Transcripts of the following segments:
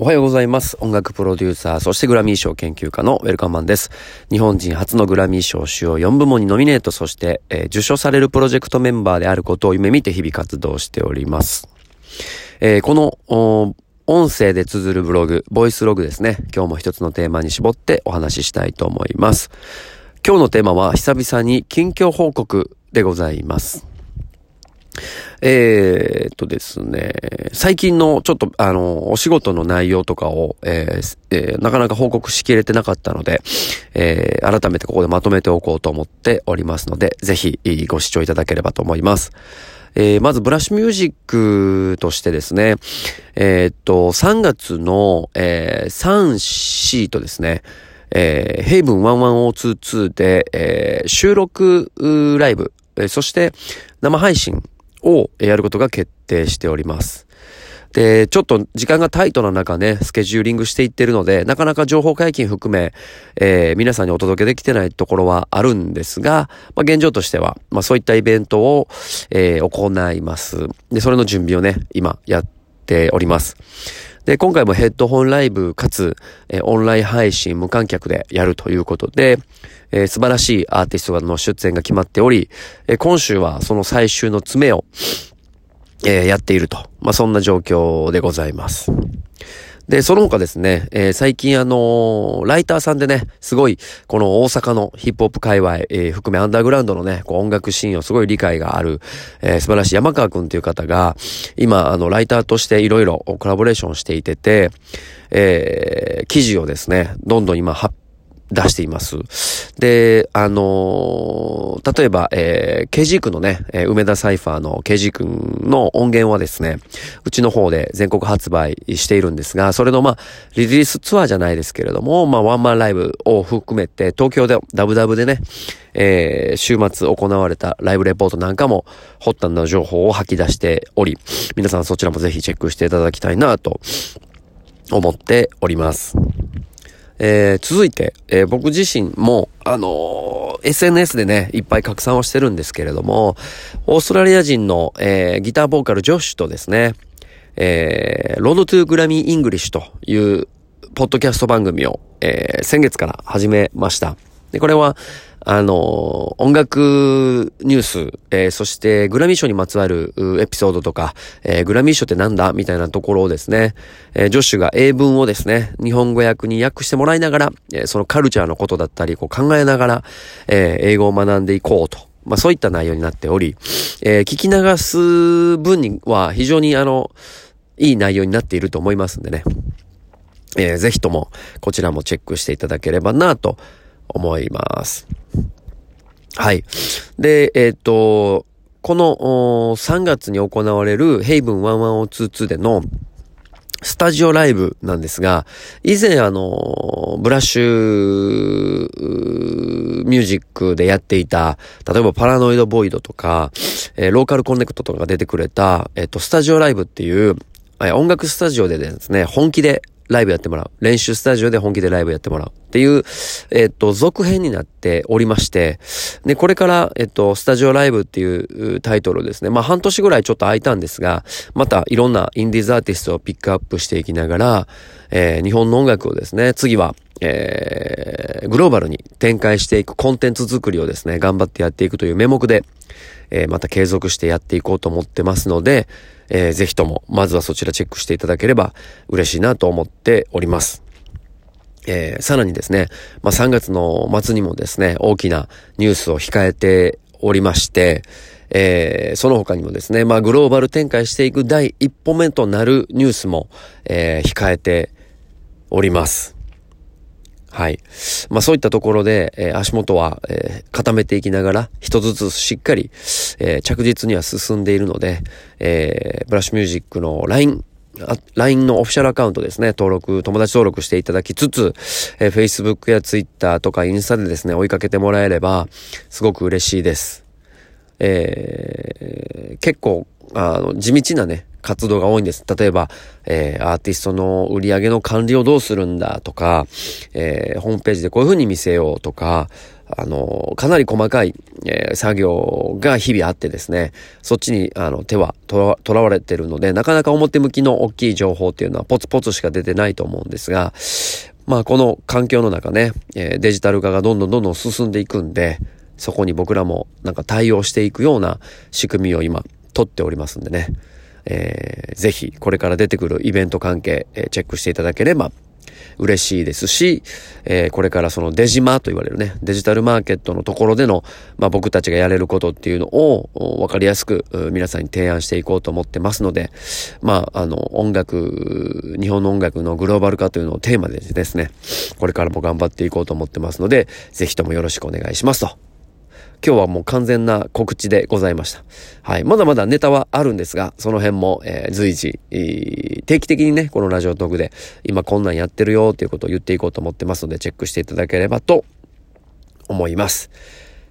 おはようございます。音楽プロデューサー、そしてグラミー賞研究家のウェルカムマンです。日本人初のグラミー賞主要4部門にノミネート、そして、えー、受賞されるプロジェクトメンバーであることを夢見て日々活動しております。えー、この、音声で綴るブログ、ボイスログですね。今日も一つのテーマに絞ってお話ししたいと思います。今日のテーマは久々に近況報告でございます。えー、っとですね、最近のちょっとあの、お仕事の内容とかを、えーえー、なかなか報告しきれてなかったので、えー、改めてここでまとめておこうと思っておりますので、ぜひご視聴いただければと思います。えー、まずブラッシュミュージックとしてですね、えー、っと、3月の、えー、3シートですね、えー、ヘイブン11022で、えー、収録ライブ、えー、そして生配信をやることが決定しております。で、ちょっと時間がタイトな中ね、スケジューリングしていってるので、なかなか情報解禁含め、えー、皆さんにお届けできてないところはあるんですが、まあ、現状としては、まあ、そういったイベントを、えー、行います。で、それの準備をね、今やっております。で、今回もヘッドホンライブかつ、えー、オンライン配信無観客でやるということで、えー、素晴らしいアーティストの出演が決まっており、えー、今週はその最終の詰めを、えー、やっていると。まあ、そんな状況でございます。で、その他ですね、えー、最近あのー、ライターさんでね、すごい、この大阪のヒップホップ界隈、えー、含めアンダーグラウンドのね、こう音楽シーンをすごい理解がある、えー、素晴らしい山川くんという方が、今、あの、ライターとしていろいろコラボレーションしていてて、えー、記事をですね、どんどん今発出しています。で、あのー、例えば、えー、ケジークのね、えー、梅田サイファーのケジー君の音源はですね、うちの方で全国発売しているんですが、それのまあ、リリースツアーじゃないですけれども、まあ、ワンマンライブを含めて、東京でダブダブでね、えー、週末行われたライブレポートなんかも、発端の情報を吐き出しており、皆さんそちらもぜひチェックしていただきたいなと思っております。えー、続いて、えー、僕自身も、あのー、SNS でね、いっぱい拡散をしてるんですけれども、オーストラリア人の、えー、ギターボーカルジョッシュとですね、えー、 Road to Grammy English という、ポッドキャスト番組を、えー、先月から始めました。で、これは、あの、音楽ニュース、えー、そしてグラミー賞にまつわるエピソードとか、えー、グラミー賞ってなんだみたいなところをですね、えー、ジョッシュが英文をですね、日本語訳に訳してもらいながら、えそのカルチャーのことだったり、こう考えながら、え英語を学んでいこうと。まあそういった内容になっており、え聞き流す分には非常にあの、いい内容になっていると思いますんでね。えー、ぜひともこちらもチェックしていただければなと思います。はい。で、えっ、ー、と、この3月に行われるヘイブン11022でのスタジオライブなんですが、以前あの、ブラッシュミュージックでやっていた、例えばパラノイドボイドとか、えー、ローカルコネクトとかが出てくれた、えっ、ー、と、スタジオライブっていう、え、音楽スタジオでですね、本気でライブやってもらう。練習スタジオで本気でライブやってもらう。っていう、えっと、続編になっておりまして、で、これから、えっと、スタジオライブっていうタイトルですね。まあ、半年ぐらいちょっと空いたんですが、またいろんなインディーズアーティストをピックアップしていきながら、えー、日本の音楽をですね、次は、えー、グローバルに展開していくコンテンツ作りをですね、頑張ってやっていくという名目で、えー、また継続してやっていこうと思ってますので、えー、ぜひとも、まずはそちらチェックしていただければ嬉しいなと思っております。えー、さらにですね、まあ、3月の末にもですね、大きなニュースを控えておりまして、えー、その他にもですね、まあ、グローバル展開していく第一歩目となるニュースも、えー、控えております。はい。まあそういったところで、えー、足元は、えー、固めていきながら、一つずつしっかり、えー、着実には進んでいるので、えブラッシュミュージックの LINE、LINE のオフィシャルアカウントですね、登録、友達登録していただきつつ、え Facebook や Twitter とかインスタでですね、追いかけてもらえれば、すごく嬉しいです。え結構、あの、地道なね、活動が多いんです。例えば、えー、アーティストの売り上げの管理をどうするんだとか、えー、ホームページでこういう風に見せようとか、あの、かなり細かい、えー、作業が日々あってですね、そっちに、あの、手はとらわれてるので、なかなか表向きの大きい情報っていうのはポツポツしか出てないと思うんですが、まあ、この環境の中ね、えー、デジタル化がどんどんどんどん進んでいくんで、そこに僕らもなんか対応していくような仕組みを今、取っておりますんでね、えー、ぜひ、これから出てくるイベント関係、えー、チェックしていただければ嬉しいですし、えー、これからそのデジマと言われるね、デジタルマーケットのところでの、まあ、僕たちがやれることっていうのを分かりやすく皆さんに提案していこうと思ってますので、まあ、あの、音楽、日本の音楽のグローバル化というのをテーマでですね、これからも頑張っていこうと思ってますので、ぜひともよろしくお願いしますと。今日はもう完全な告知でございました。はい。まだまだネタはあるんですが、その辺も、えー、随時、定期的にね、このラジオトークで、今こんなんやってるよっていうことを言っていこうと思ってますので、チェックしていただければと思います。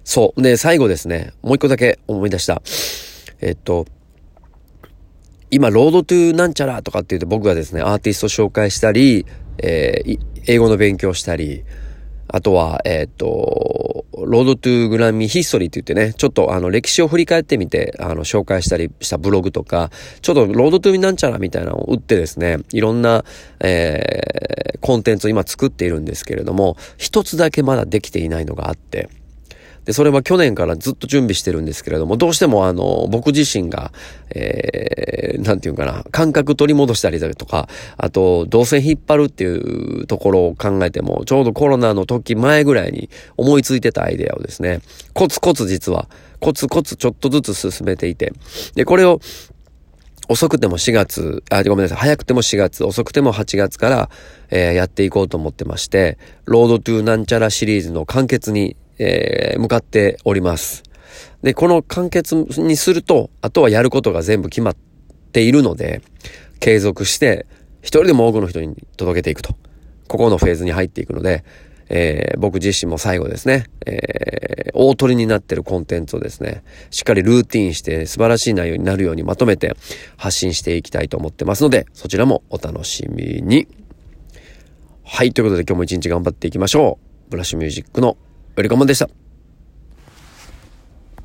そう。で、最後ですね、もう一個だけ思い出した。えっと、今、 Road to なんちゃらとかって言うと僕がですね、アーティスト紹介したり、えー、英語の勉強したり、あとは、えっ、と、 Road to Grammy History って言ってね、ちょっとあの歴史を振り返ってみて、あの紹介したりしたブログとか、ちょっとロードトゥーなんちゃらみたいなのを打ってですね、いろんな、えー、コンテンツを今作っているんですけれども、一つだけまだできていないのがあって、で、それは去年からずっと準備してるんですけれども、どうしてもあの、僕自身が、えー、なんていうかな、感覚取り戻したりだとか、あと、動線引っ張るっていうところを考えても、ちょうどコロナの時前ぐらいに思いついてたアイデアをですね、コツコツ実は、コツコツちょっとずつ進めていて、で、これを、遅くても4月、あ、ごめんなさい、早くても4月、遅くても8月から、えー、やっていこうと思ってまして、ロードトゥーなんちゃらシリーズの完結にえー、向かっております。で、この完結にすると、あとはやることが全部決まっているので、継続して、一人でも多くの人に届けていくと。ここのフェーズに入っていくので、えー、僕自身も最後ですね、えー、大鳥になってるコンテンツをですね、しっかりルーティンして素晴らしい内容になるようにまとめて発信していきたいと思ってますので、そちらもお楽しみに。はい、ということで今日も一日頑張っていきましょう。ブラッシュミュージックのウェルカムでした。